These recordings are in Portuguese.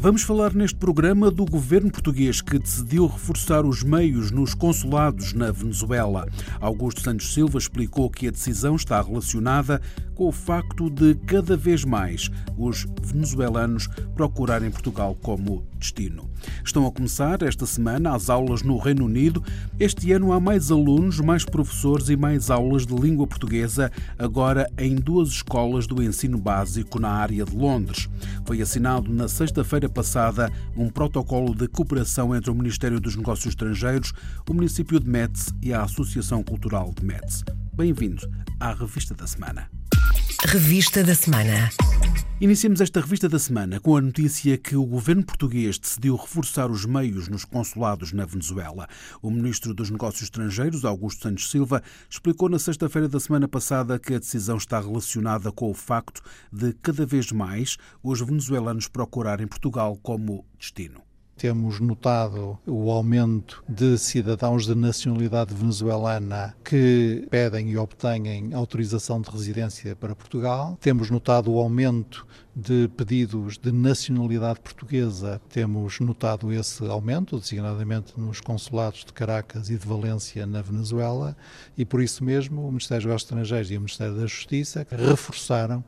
Vamos falar neste programa do governo português que decidiu reforçar os meios nos consulados na Venezuela. Augusto Santos Silva explicou que a decisão está relacionada com o facto de cada vez mais os venezuelanos procurarem Portugal como destino. Estão a começar esta semana as aulas no Reino Unido. Este ano há mais alunos, mais professores e mais aulas de língua portuguesa, agora em duas escolas do ensino básico na área de Londres. Foi assinado na sexta-feira passada um protocolo de cooperação entre o Ministério dos Negócios Estrangeiros, o município de Metz e a Associação Cultural de Metz. Bem-vindo à Revista da Semana. Revista da Semana. Iniciamos esta revista da semana com a notícia que o governo português decidiu reforçar os meios nos consulados na Venezuela. O ministro dos Negócios Estrangeiros, Augusto Santos Silva, explicou na sexta-feira da semana passada que a decisão está relacionada com o facto de cada vez mais os venezuelanos procurarem Portugal como destino. Temos notado o aumento de cidadãos de nacionalidade venezuelana que pedem e obtêm autorização de residência para Portugal. Temos notado o aumento de pedidos de nacionalidade portuguesa. Temos notado esse aumento, designadamente nos consulados de Caracas e de Valência, na Venezuela, e por isso mesmo o Ministério dos Estrangeiros e o Ministério da Justiça reforçaram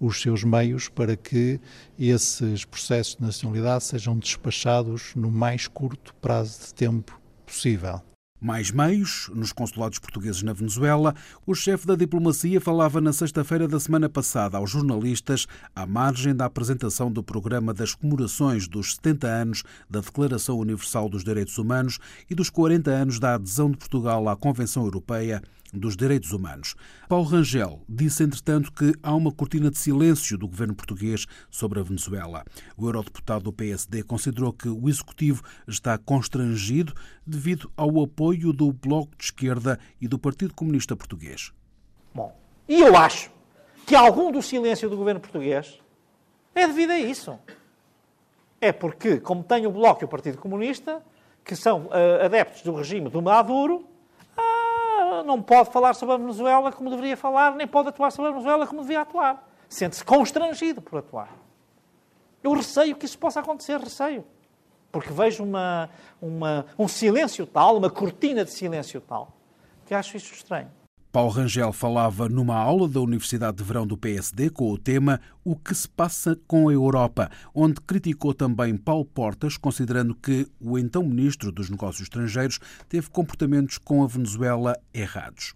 os seus meios para que esses processos de nacionalidade sejam despachados no mais curto prazo de tempo possível. Mais meios nos consulados portugueses na Venezuela. O chefe da diplomacia falava na sexta-feira da semana passada aos jornalistas à margem da apresentação do programa das comemorações dos 70 anos da Declaração Universal dos Direitos Humanos e dos 40 anos da adesão de Portugal à Convenção Europeia dos Direitos Humanos. Paulo Rangel disse, entretanto, que há uma cortina de silêncio do governo português sobre a Venezuela. O eurodeputado do PSD considerou que o executivo está constrangido devido ao apoio do Bloco de Esquerda e do Partido Comunista Português. Bom, e eu acho que algum do silêncio do governo português é devido a isso. É porque, como tem o Bloco e o Partido Comunista, que são uh, adeptos do regime do Maduro, não pode falar sobre a Venezuela como deveria falar, nem pode atuar sobre a Venezuela como devia atuar. Sente-se constrangido por atuar. Eu receio que isso possa acontecer, receio. Porque vejo uma, uma, um silêncio tal, uma cortina de silêncio tal, que acho isso estranho. Paulo Rangel falava numa aula da Universidade de Verão do PSD com o tema O que se passa com a Europa, onde criticou também Paulo Portas, considerando que o então ministro dos Negócios Estrangeiros teve comportamentos com a Venezuela errados.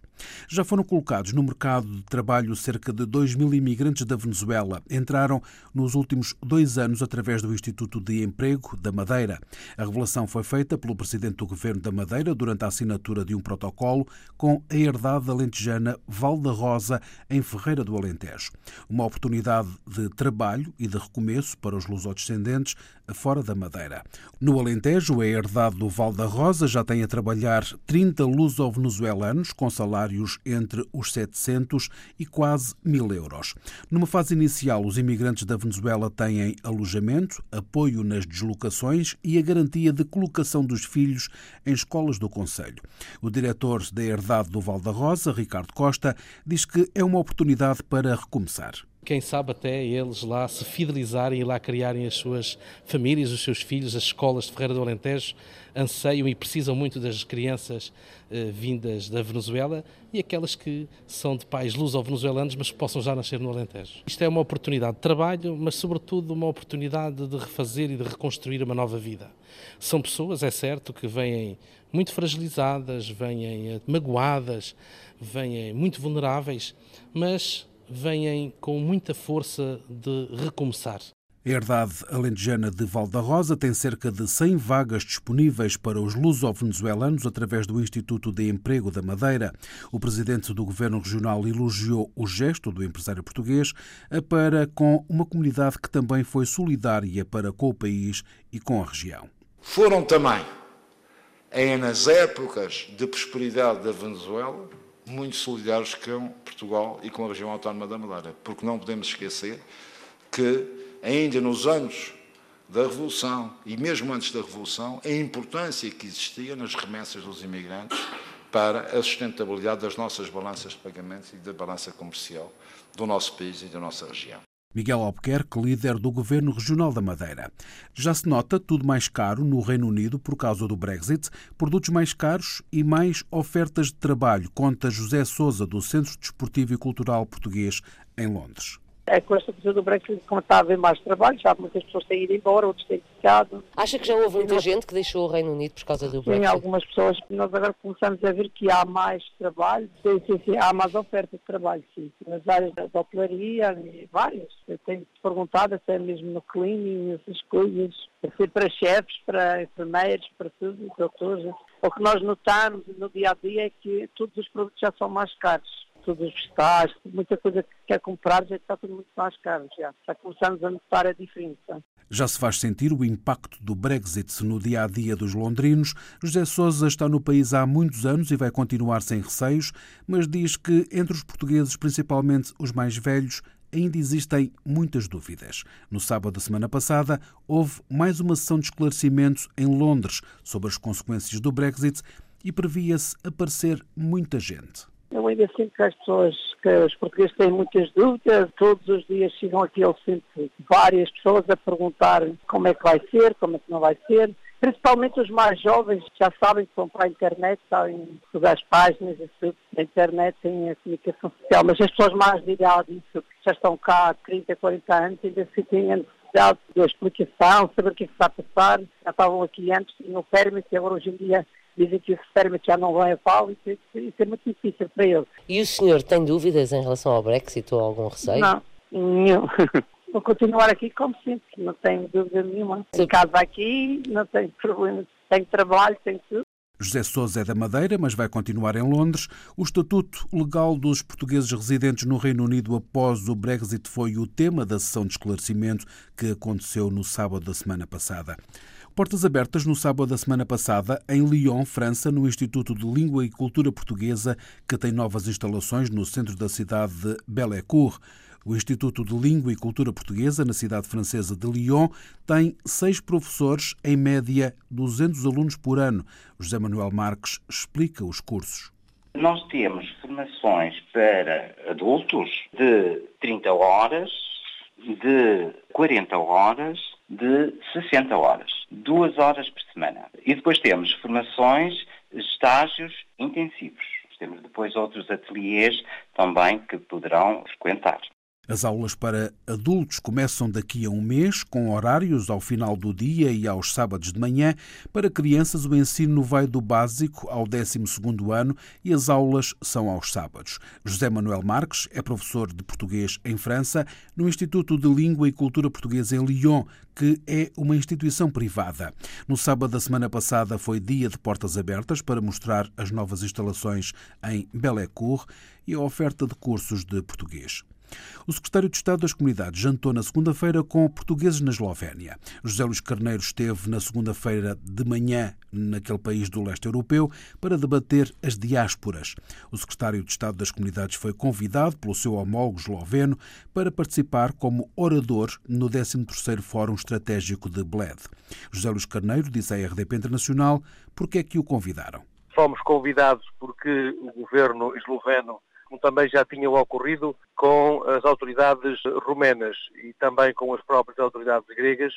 Já foram colocados no mercado de trabalho cerca de 2 mil imigrantes da Venezuela. Entraram nos últimos dois anos através do Instituto de Emprego da Madeira. A revelação foi feita pelo presidente do governo da Madeira durante a assinatura de um protocolo com a herdade alentejana Valda Rosa, em Ferreira do Alentejo. Uma oportunidade de trabalho e de recomeço para os lusodescendentes fora da Madeira. No Alentejo, a herdade do Val da Rosa já tem a trabalhar 30 luso-venezuelanos com salários entre os 700 e quase 1000 euros. Numa fase inicial, os imigrantes da Venezuela têm alojamento, apoio nas deslocações e a garantia de colocação dos filhos em escolas do Conselho. O diretor da herdade do Val da Rosa, Ricardo Costa, diz que é uma oportunidade para recomeçar quem sabe até eles lá se fidelizarem e lá criarem as suas famílias, os seus filhos, as escolas de Ferreira do Alentejo anseiam e precisam muito das crianças eh, vindas da Venezuela e aquelas que são de pais luso-venezuelanos, mas que possam já nascer no Alentejo. Isto é uma oportunidade de trabalho, mas sobretudo uma oportunidade de refazer e de reconstruir uma nova vida. São pessoas, é certo, que vêm muito fragilizadas, vêm eh, magoadas, vêm muito vulneráveis, mas vêm com muita força de recomeçar. A herdade alentejana de Valda Rosa tem cerca de 100 vagas disponíveis para os luso-venezuelanos através do Instituto de Emprego da Madeira. O presidente do governo regional elogiou o gesto do empresário português para com uma comunidade que também foi solidária para com o país e com a região. Foram também, nas épocas de prosperidade da Venezuela, muito solidários com Portugal e com a região autónoma da Madeira, porque não podemos esquecer que ainda nos anos da Revolução e mesmo antes da Revolução, a importância que existia nas remessas dos imigrantes para a sustentabilidade das nossas balanças de pagamentos e da balança comercial do nosso país e da nossa região. Miguel Albuquerque, líder do Governo Regional da Madeira. Já se nota tudo mais caro no Reino Unido por causa do Brexit, produtos mais caros e mais ofertas de trabalho, conta José Souza, do Centro Desportivo e Cultural Português, em Londres é com esta coisa do Brexit, como está a haver mais trabalho, já muitas pessoas têm ido embora, outros têm ficado. Acha que já houve muita gente que deixou o Reino Unido por causa do Brexit? Sim, algumas pessoas. Nós agora começamos a ver que há mais trabalho, sim, sim, sim, há mais oferta de trabalho, sim. Nas áreas da hotelaria, várias. Eu tenho perguntado até mesmo no cleaning, essas coisas. Assim, para chefes, para enfermeiros, para tudo, doutores. O que nós notamos no dia a dia é que todos os produtos já são mais caros todos os vegetais, muita coisa que quer comprar já está tudo muito mais caro. Já, já começamos a notar a diferença. Já se faz sentir o impacto do Brexit no dia a dia dos londrinos. José Sousa está no país há muitos anos e vai continuar sem receios, mas diz que entre os portugueses, principalmente os mais velhos, ainda existem muitas dúvidas. No sábado da semana passada, houve mais uma sessão de esclarecimento em Londres sobre as consequências do Brexit e previa-se aparecer muita gente. Eu ainda sinto que as pessoas, que os portugueses têm muitas dúvidas, todos os dias chegam aqui, eu sinto várias pessoas a perguntar como é que vai ser, como é que não vai ser. Principalmente os mais jovens já sabem que vão para a internet, sabem estudar as páginas, isso, a internet tem a comunicação social, mas as pessoas mais de idade, isso, já estão cá há 30, 40 anos, ainda se têm a necessidade de explicação, saber o que é que está a passar. Já estavam aqui antes, tinham permit e agora hoje em dia dizem que o experimento já não vai a pau e isso é muito difícil para eles. E o senhor tem dúvidas em relação ao Brexit ou algum receio? Não, nenhum. Vou continuar aqui como sempre, não tenho dúvida nenhuma. Em casa aqui, não tenho problema. Tenho trabalho, tenho tudo. José Sousa é da Madeira, mas vai continuar em Londres. O estatuto legal dos portugueses residentes no Reino Unido após o Brexit foi o tema da sessão de esclarecimento que aconteceu no sábado da semana passada. Portas abertas no sábado da semana passada em Lyon, França, no Instituto de Língua e Cultura Portuguesa, que tem novas instalações no centro da cidade de Bellecour. O Instituto de Língua e Cultura Portuguesa, na cidade francesa de Lyon, tem seis professores, em média 200 alunos por ano. José Manuel Marques explica os cursos. Nós temos formações para adultos de 30 horas, de 40 horas, de 60 horas duas horas por semana. E depois temos formações, estágios intensivos. Temos depois outros ateliês também que poderão frequentar. As aulas para adultos começam daqui a um mês, com horários ao final do dia e aos sábados de manhã. Para crianças, o ensino vai do básico ao 12 ano e as aulas são aos sábados. José Manuel Marques é professor de português em França, no Instituto de Língua e Cultura Portuguesa em Lyon, que é uma instituição privada. No sábado da semana passada foi dia de portas abertas para mostrar as novas instalações em Bellecour e a oferta de cursos de português. O secretário de Estado das Comunidades jantou na segunda-feira com portugueses na Eslovénia. José Luís Carneiro esteve na segunda-feira de manhã naquele país do leste europeu para debater as diásporas. O secretário de Estado das Comunidades foi convidado pelo seu homólogo esloveno para participar como orador no 13º Fórum Estratégico de Bled. José Luís Carneiro disse à RDP Internacional porque é que o convidaram. Fomos convidados porque o governo esloveno como também já tinha ocorrido com as autoridades rumenas e também com as próprias autoridades gregas,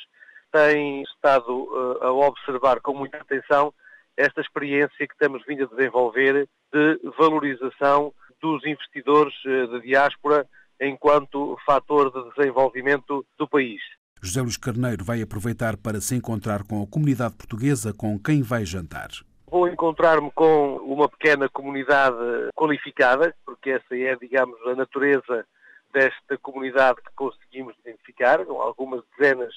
tem estado uh, a observar com muita atenção esta experiência que temos vindo a desenvolver de valorização dos investidores uh, de diáspora enquanto fator de desenvolvimento do país. José Luís Carneiro vai aproveitar para se encontrar com a comunidade portuguesa com quem vai jantar. Vou encontrar-me com uma pequena comunidade qualificada, porque essa é, digamos, a natureza desta comunidade que conseguimos identificar, algumas dezenas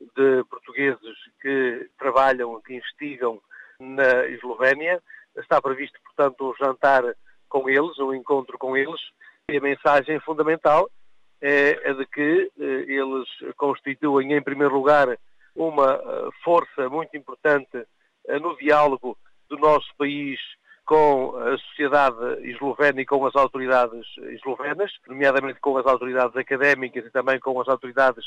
de portugueses que trabalham, que investigam na Eslovénia. Está previsto, portanto, um jantar com eles, um encontro com eles. E a mensagem fundamental é a de que eh, eles constituem, em primeiro lugar, uma eh, força muito importante eh, no diálogo do nosso país com a sociedade eslovena e com as autoridades eslovenas, nomeadamente com as autoridades académicas e também com as autoridades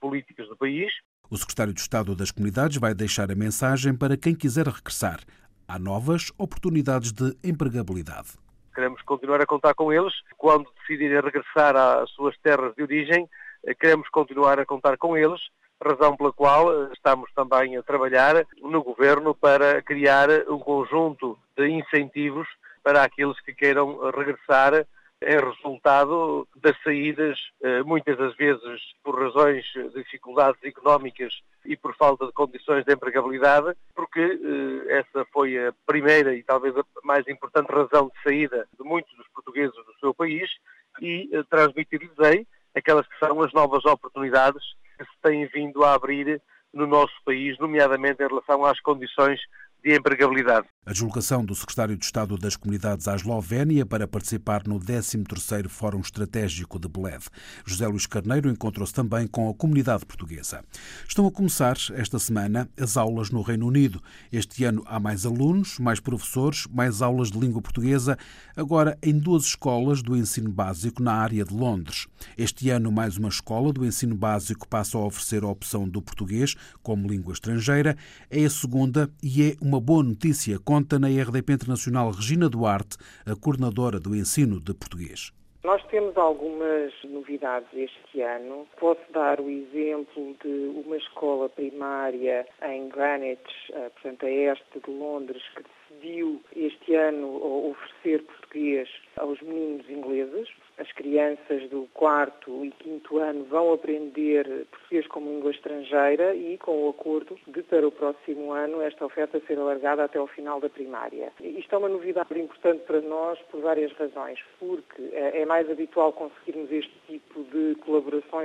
políticas do país. O secretário de Estado das Comunidades vai deixar a mensagem para quem quiser regressar. Há novas oportunidades de empregabilidade. Queremos continuar a contar com eles. Quando decidirem regressar às suas terras de origem, queremos continuar a contar com eles, razão pela qual eh, estamos também a trabalhar no Governo para criar um conjunto de incentivos para aqueles que queiram regressar é resultado das saídas, eh, muitas das vezes por razões de dificuldades económicas e por falta de condições de empregabilidade, porque eh, essa foi a primeira e talvez a mais importante razão de saída de muitos dos portugueses do seu país e transmitir-lhes aquelas que são as novas oportunidades que se têm vindo a abrir no nosso país, nomeadamente em relação às condições de empregabilidade. A deslocação do secretário de Estado das Comunidades à Eslovénia para participar no 13º Fórum Estratégico de Bled. José Luís Carneiro encontrou-se também com a comunidade portuguesa. Estão a começar esta semana as aulas no Reino Unido. Este ano há mais alunos, mais professores, mais aulas de língua portuguesa, agora em duas escolas do ensino básico na área de Londres. Este ano mais uma escola do ensino básico passa a oferecer a opção do português como língua estrangeira. É a segunda e é uma boa notícia, conta na RDP Internacional Regina Duarte, a coordenadora do ensino de português. Nós temos algumas novidades este ano. Posso dar o exemplo de uma escola primária em Greenwich, eh, portanto a este de Londres, que decidiu este ano oferecer português aos meninos ingleses. As crianças do quarto e quinto ano vão aprender português como língua estrangeira e com o acordo de para o próximo ano esta oferta ser alargada até ao final da primária. Isto é uma novidade importante para nós por várias razões, porque é mais habitual conseguirmos este tipo de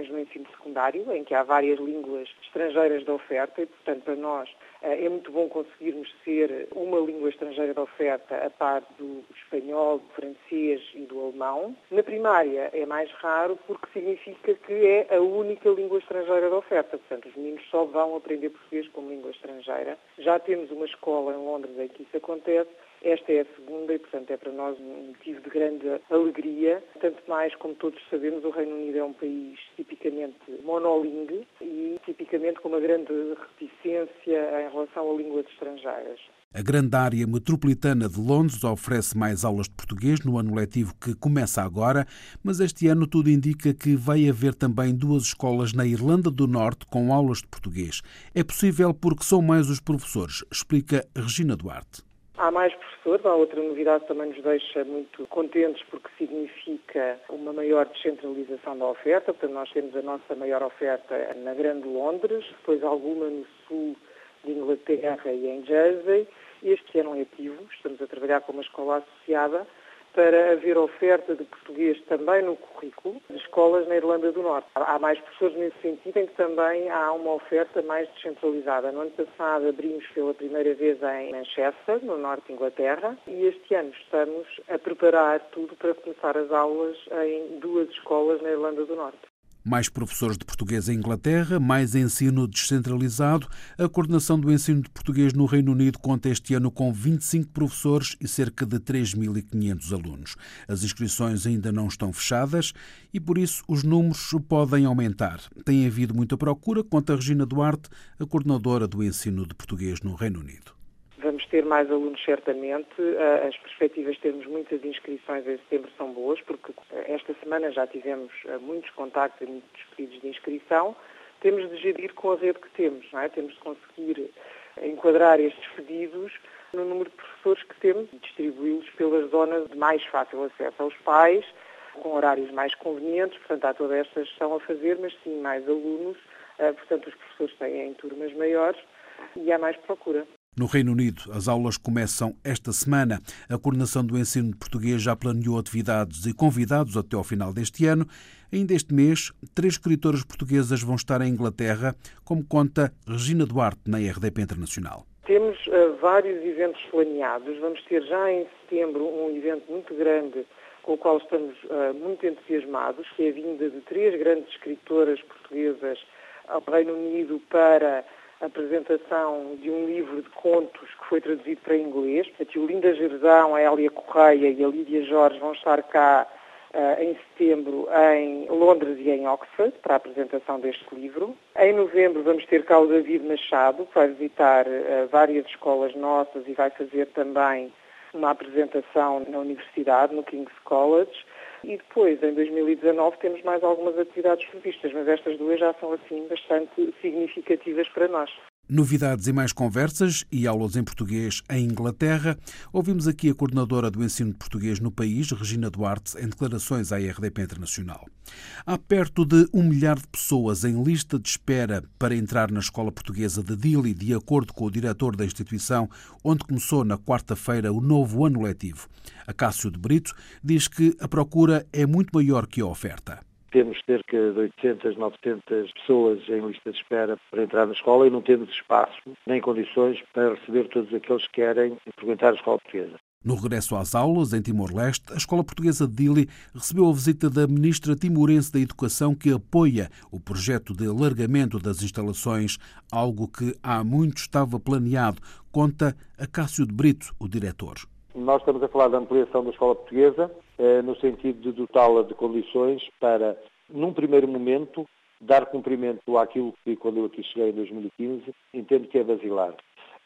no ensino secundário, em que há várias línguas estrangeiras de oferta e, portanto, para nós é muito bom conseguirmos ser uma língua estrangeira de oferta a par do espanhol, do francês e do alemão. Na primária é mais raro porque significa que é a única língua estrangeira de oferta. Portanto, os meninos só vão aprender português como língua estrangeira. Já temos uma escola em Londres em que isso acontece esta é a segunda e, portanto, é para nós um motivo de grande alegria. Tanto mais, como todos sabemos, o Reino Unido é um país tipicamente monolingue e tipicamente com uma grande reticência em relação a línguas estrangeiras. A grande área metropolitana de Londres oferece mais aulas de português no ano letivo que começa agora, mas este ano tudo indica que vai haver também duas escolas na Irlanda do Norte com aulas de português. É possível porque são mais os professores, explica Regina Duarte. Há mais professores, há outra novidade que também nos deixa muito contentes porque significa uma maior descentralização da oferta. Portanto, nós temos a nossa maior oferta na Grande Londres, depois alguma no sul de Inglaterra e em Jersey. Este ano é ativo, estamos a trabalhar com uma escola associada para haver oferta de português também no currículo de escolas na Irlanda do Norte. Há mais professores nesse sentido, em que também há uma oferta mais descentralizada. No ano passado abrimos pela primeira vez em Manchester, no norte de Inglaterra, e este ano estamos a preparar tudo para começar as aulas em duas escolas na Irlanda do Norte mais professores de português em Inglaterra, mais ensino descentralizado. A coordenação do ensino de português no Reino Unido conta este ano com 25 professores e cerca de 3.500 alunos. As inscrições ainda não estão fechadas e, por isso, os números podem aumentar. Tem havido muita procura, conta Regina Duarte, a coordenadora do ensino de português no Reino Unido. Vamos ter mais alunos, certamente. Ah, as perspectivas de termos muitas inscrições em setembro são boas, porque esta semana já tivemos ah, muitos contactos e muitos pedidos de inscrição. Temos de gerir com a rede que temos, é? Temos de conseguir enquadrar estes pedidos no número de professores que temos e distribuí-los pelas zonas de mais fácil acesso aos pais, com horários mais convenientes. Portanto, há toda esta gestão a fazer, mas sim mais alunos. Ah, portanto, os professores têm turmas maiores e há mais procura. No Reino Unido, as aulas começam esta semana. A Coordenação do Ensino de Português já planeou atividades e convidados até ao final deste ano. Ainda este mês, três escritoras portuguesas vão estar em Inglaterra, como conta Regina Duarte, na RDP Internacional. Temos uh, vários eventos planeados. Vamos ter já em setembro um evento muito grande com o qual estamos uh, muito entusiasmados, que é a vinda de três grandes escritoras portuguesas ao Reino Unido para apresentação de um livro de contos que foi traduzido para inglês. A Tiolinda Gerzão, a Hélia Correia e a Lídia Jorge vão estar cá em setembro em Londres e em Oxford para a apresentação deste livro. Em novembro vamos ter cá o David Machado, que vai visitar várias escolas nossas e vai fazer também uma apresentação na universidade, no King's College. E depois, em 2019, temos mais algumas atividades previstas, mas estas duas já são, assim, bastante significativas para nós. Novidades e mais conversas e aulas em português em Inglaterra. Ouvimos aqui a coordenadora do ensino de português no país, Regina Duarte, em declarações à RDP Internacional. Há perto de um milhar de pessoas em lista de espera para entrar na escola portuguesa de Dili, de acordo com o diretor da instituição, onde começou na quarta-feira o novo ano letivo. Acácio de Brito diz que a procura é muito maior que a oferta. Temos cerca de 800, 900 pessoas em lista de espera para entrar na escola e não temos espaço nem condições para receber todos aqueles que querem frequentar a escola portuguesa. No regresso às aulas, em Timor-Leste, a Escola Portuguesa de Dili recebeu a visita da Ministra Timorense da Educação, que apoia o projeto de alargamento das instalações, algo que há muito estava planeado, conta Acácio de Brito, o diretor. Nós estamos a falar da ampliação da escola portuguesa, no sentido de dotá-la de condições para, num primeiro momento, dar cumprimento àquilo que, quando eu aqui cheguei em 2015, entendo que é basilar.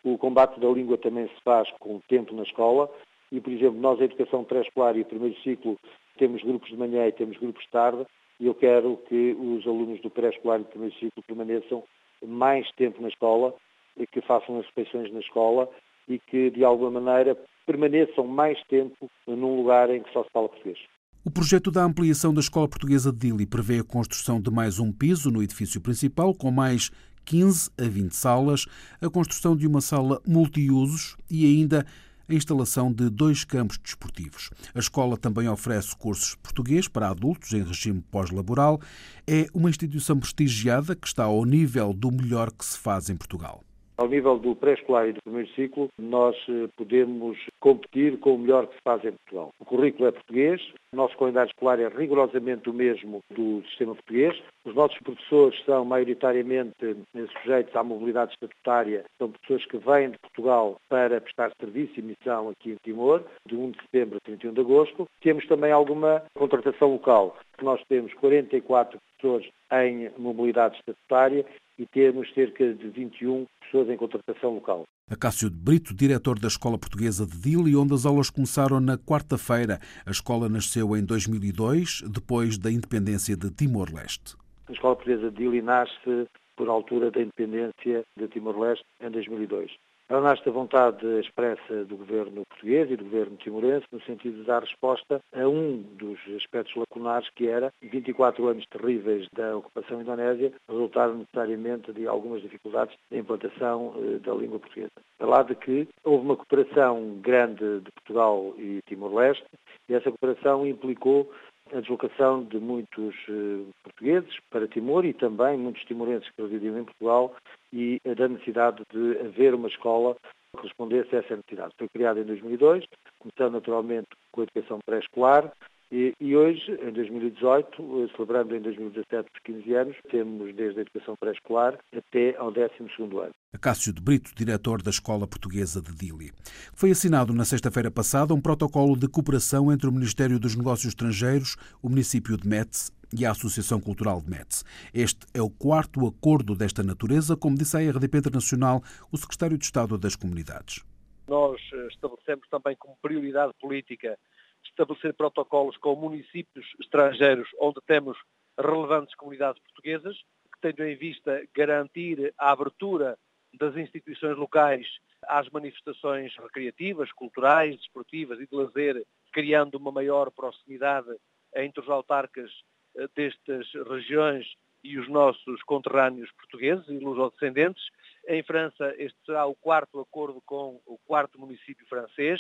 O combate da língua também se faz com o tempo na escola e, por exemplo, nós, a educação pré-escolar e primeiro ciclo, temos grupos de manhã e temos grupos de tarde, e eu quero que os alunos do pré-escolar e do primeiro ciclo permaneçam mais tempo na escola, e que façam as refeições na escola e que, de alguma maneira, permaneçam mais tempo num lugar em que só se fala português. O projeto da ampliação da Escola Portuguesa de Dili prevê a construção de mais um piso no edifício principal, com mais 15 a 20 salas, a construção de uma sala multiusos e ainda a instalação de dois campos desportivos. A escola também oferece cursos português para adultos em regime pós-laboral. É uma instituição prestigiada que está ao nível do melhor que se faz em Portugal. Ao nível do pré-escolar e do primeiro ciclo, nós eh, podemos competir com o melhor que se faz em Portugal. O currículo é português, o nosso calendário escolar é rigorosamente o mesmo do sistema português. Os nossos professores são maioritariamente eh, sujeitos à mobilidade estatutária, são pessoas que vêm de Portugal para prestar serviço e missão aqui em Timor, de 1 de setembro a 31 de agosto. Temos também alguma contratação local. Nós temos 44 pessoas em mobilidade estatutária e temos cerca de 21 pessoas em contratação local. Acácio de Brito, diretor da Escola Portuguesa de Dili, onde as aulas começaram na quarta-feira. A escola nasceu em 2002, depois da independência de Timor-Leste. A Escola Portuguesa de Dili nasce por altura da independência de Timor-Leste em 2002. Ela nasce da vontade expressa do governo português e do governo timorense no sentido de dar resposta a um dos aspectos lacunares que era 24 anos terríveis da ocupação indonésia resultaram necessariamente de algumas dificuldades de implantação eh, da língua portuguesa. Para lá de que houve uma cooperação grande de Portugal e Timor-Leste e essa cooperação implicou a deslocação de muitos uh, portugueses para Timor e também muitos timorenses que residiam em Portugal e da necessidade de haver uma escola que respondesse a essa necessidade. Foi criada em 2002, começando naturalmente com a educação pré-escolar, e, e, hoje, em 2018, eh, celebrando em 2017 os 15 anos, temos desde a educação pré-escolar até ao 12º ano. Acácio de Brito, diretor da Escola Portuguesa de Dili. Foi assinado na sexta-feira passada um protocolo de cooperação entre o Ministério dos Negócios Estrangeiros, o município de Metz e a Associação Cultural de Metz. Este é o quarto acordo desta natureza, como disse a RDP Internacional o secretário de Estado das Comunidades. Nós eh, estabelecemos também como prioridade política estabelecer protocolos com municípios estrangeiros onde temos relevantes comunidades portuguesas, que tenham em vista garantir a abertura das instituições locais às manifestações recreativas, culturais, desportivas e de lazer, criando uma maior proximidade entre os autarcas eh, destas regiões e os nossos conterrâneos portugueses e luso-descendentes. Em França, este será o quarto acordo com o quarto município francês,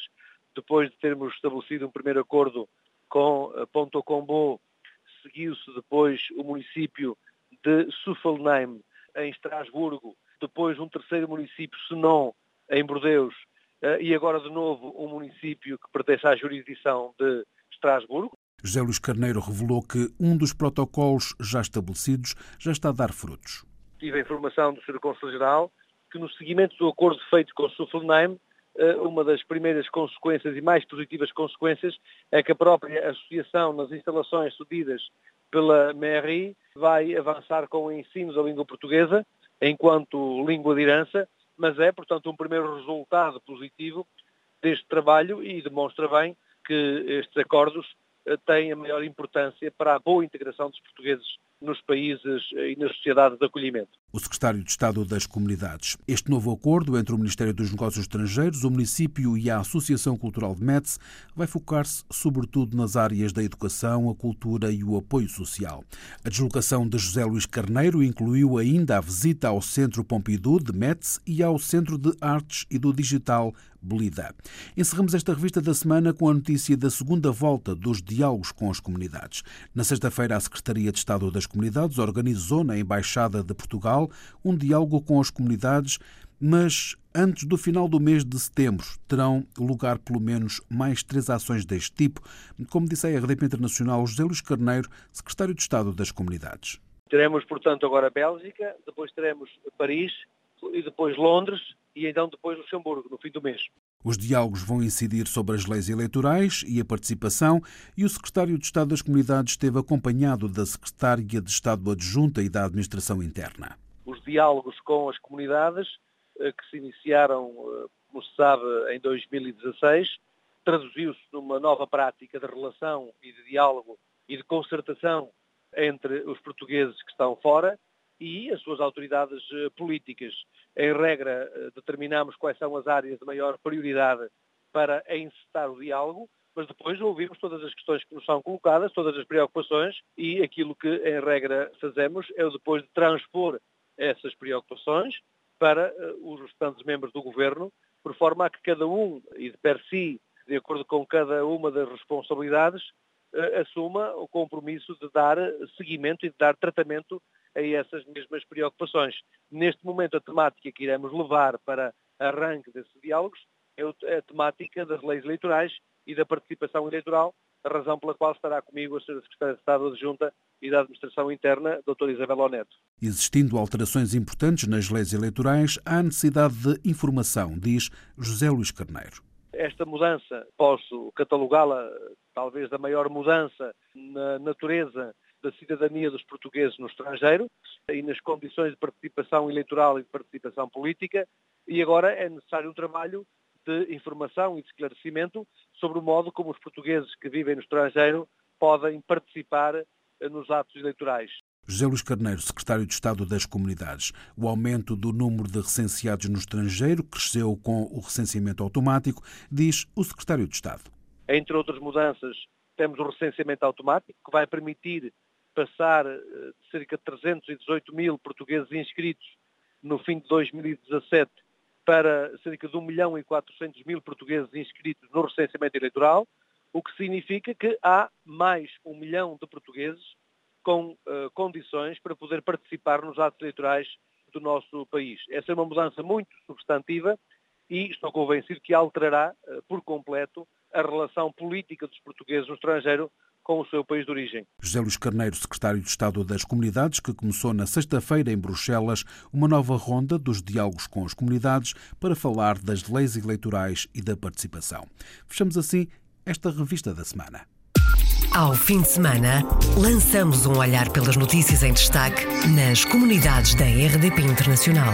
depois de termos estabelecido um primeiro acordo com Ponto Combo, seguiu-se depois o município de Suffelnheim, em Estrasburgo, depois um terceiro município, Senon, em Bordeus, eh, e agora de novo um município que pertence à jurisdição de Estrasburgo. José Luís Carneiro revelou que um dos protocolos já estabelecidos já está a dar frutos. Tive a informação do Sr. Consul-Geral que no seguimento do acordo feito com Suffelnheim, uma das primeiras consequências e mais positivas consequências é que a própria associação nas instalações cedidas pela MERI vai avançar com o ensino da língua portuguesa enquanto língua de herança, mas é, portanto, um primeiro resultado positivo deste trabalho e demonstra bem que estes acordos eh, têm a maior importância para a boa integração dos portugueses nos países e nas sociedades de acolhimento. O secretário de Estado das Comunidades. Este novo acordo entre o Ministério dos Negócios Estrangeiros, o município e a Associação Cultural de Metz vai focar-se sobretudo nas áreas da educação, a cultura e o apoio social. A deslocação de José Luís Carneiro incluiu ainda a visita ao Centro Pompidou de Metz e ao Centro de Artes e do Digital Belida. Encerramos esta revista da semana com a notícia da segunda volta dos diálogos com as comunidades. Na sexta-feira, a Secretaria de Estado das Comunidades organizou na Embaixada de Portugal um diálogo com as comunidades, mas antes do final do mês de setembro terão lugar pelo menos mais três ações deste tipo, como disse a RDP Internacional José Luís Carneiro, Secretário de Estado das Comunidades. Teremos, portanto, agora Bélgica, depois teremos Paris e depois Londres e então depois Luxemburgo, no fim do mês. Os diálogos vão incidir sobre as leis eleitorais e a participação, e o secretário de Estado das Comunidades esteve acompanhado da secretária de Estado adjunta e da Administração Interna. Os diálogos com as comunidades, eh, que se iniciaram, eh, como se sabe, em 2016, traduziu-se numa nova prática de relação e de diálogo e de concertação entre os portugueses que estão fora e as suas autoridades eh, políticas. Em regra, eh, determinamos quais são as áreas de maior prioridade para encetar o diálogo, mas depois ouvimos todas as questões que nos são colocadas, todas as preocupações e aquilo que, em regra, fazemos é depois de transpor essas preocupações para uh, os restantes membros do Governo, por forma a que cada um, e de per si, de acordo com cada uma das responsabilidades, assuma o compromisso de dar seguimento e de dar tratamento a essas mesmas preocupações. Neste momento, a temática que iremos levar para arranque desses diálogos é a temática das leis eleitorais e da participação eleitoral, a razão pela qual estará comigo a Sra. Secretária de Estado Adjunta e da Administração Interna, Dr. Isabel Oneto. Existindo alterações importantes nas leis eleitorais, há necessidade de informação, diz José Luís Carneiro. Esta mudança, posso catalogá-la talvez da maior mudança na natureza da cidadania dos portugueses no estrangeiro e nas condições de participação eleitoral e de participação política, e agora é necessário um trabalho de informação e de esclarecimento sobre o modo como os portugueses que vivem no estrangeiro podem participar eh, nos atos eleitorais. José Luís Carneiro, secretário de Estado das Comunidades. O aumento do número de recenseados no estrangeiro cresceu com o recenseamento automático, diz o secretário de Estado. Entre outras mudanças, temos o recenseamento automático, que vai permitir passar eh, de cerca de 318 mil portugueses inscritos no fim de 2017 para cerca de 1 milhão e 400 mil portugueses inscritos no recenseamento eleitoral, o que significa que há mais 1 milhão de portugueses com uh, condições para poder participar nos atos eleitorais do nosso país. Essa é uma mudança muito substantiva e estou convencido que alterará uh, por completo a relação política dos portugueses no estrangeiro com o seu país de origem. José Luís Carneiro, secretário de Estado das Comunidades, que começou na sexta-feira em Bruxelas uma nova ronda dos diálogos com as comunidades para falar das leis eleitorais e da participação. Fechamos assim esta revista da semana. Ao fim de semana, lançamos um olhar pelas notícias em destaque nas comunidades da RDP Internacional.